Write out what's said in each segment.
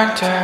love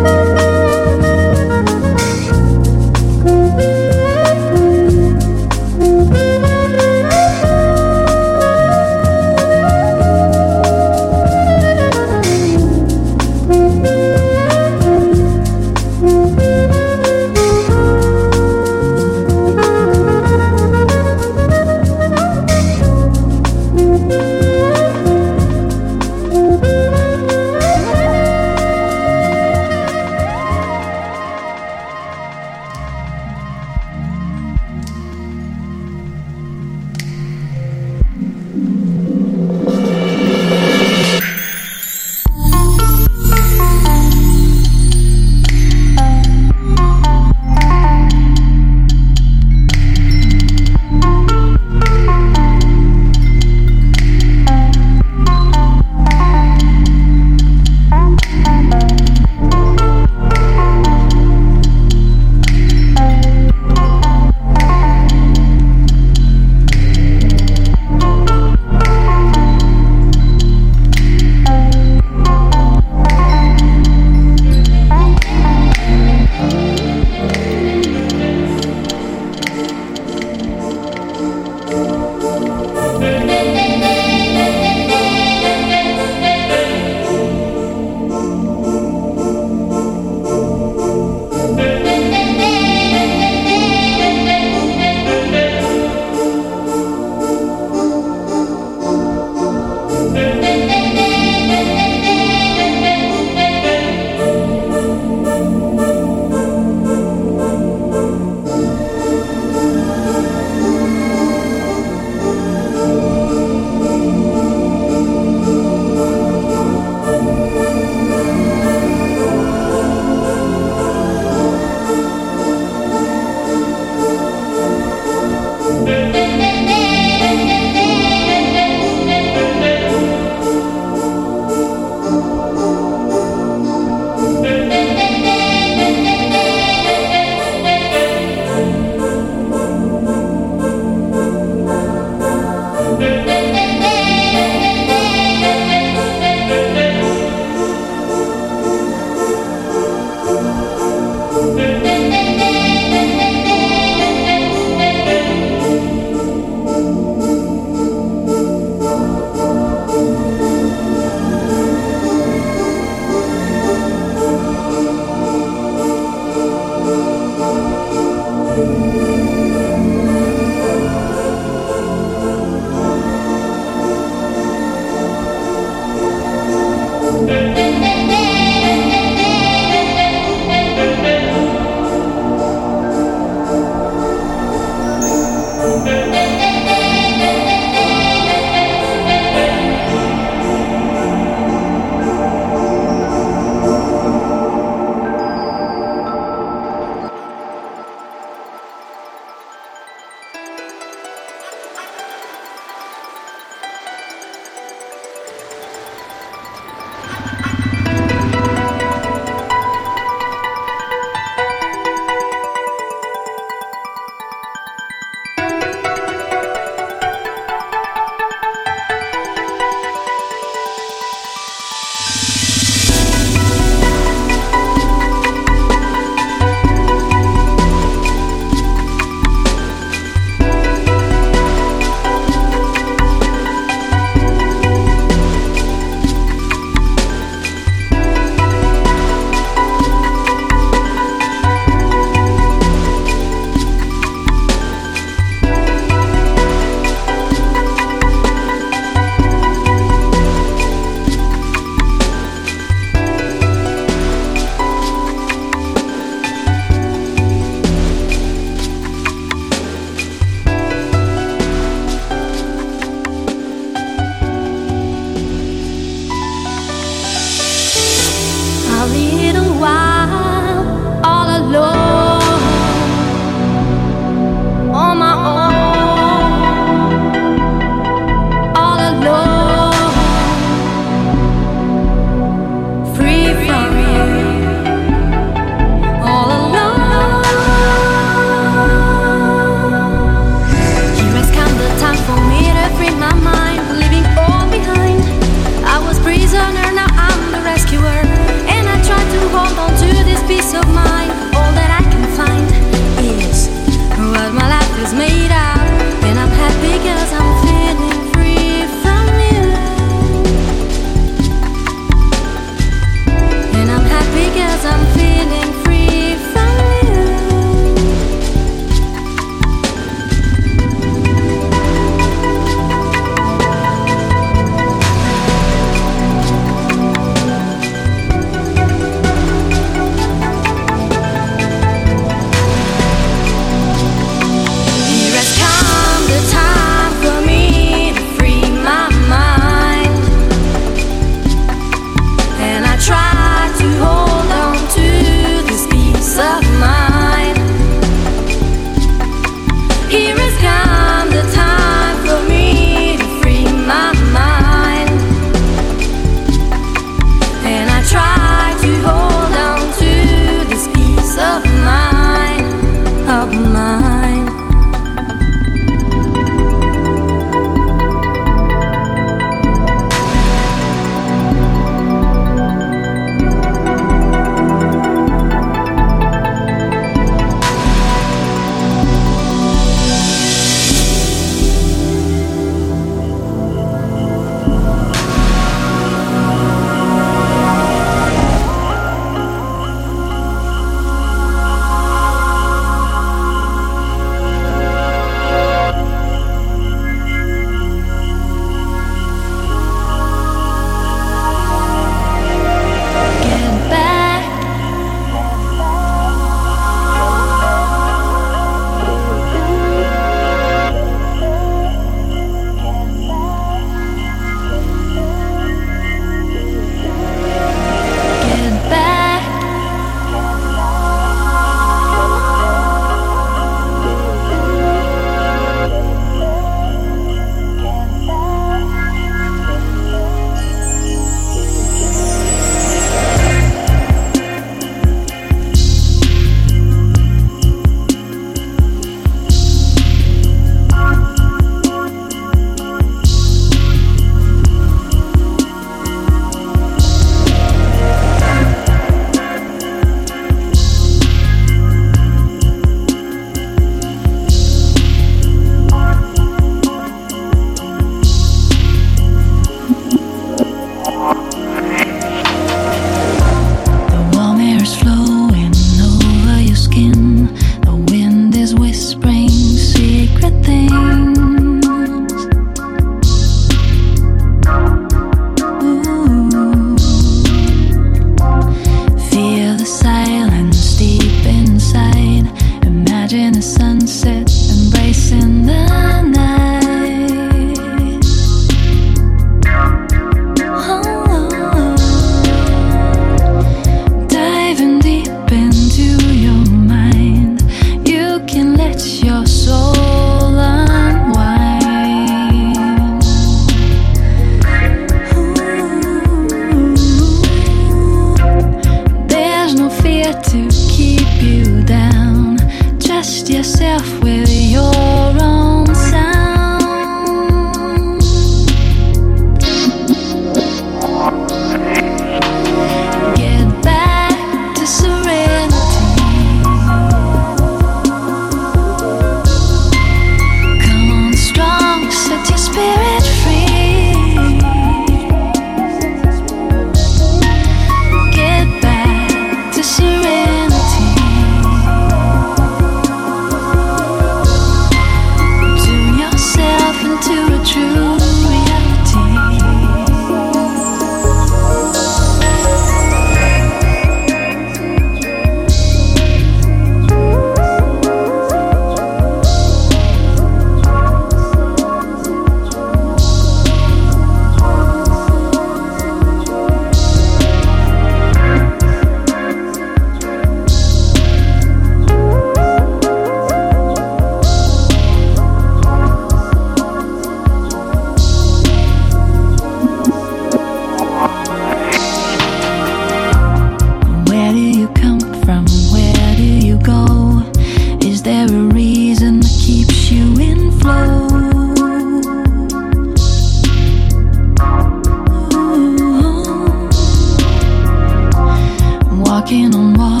Walking on water.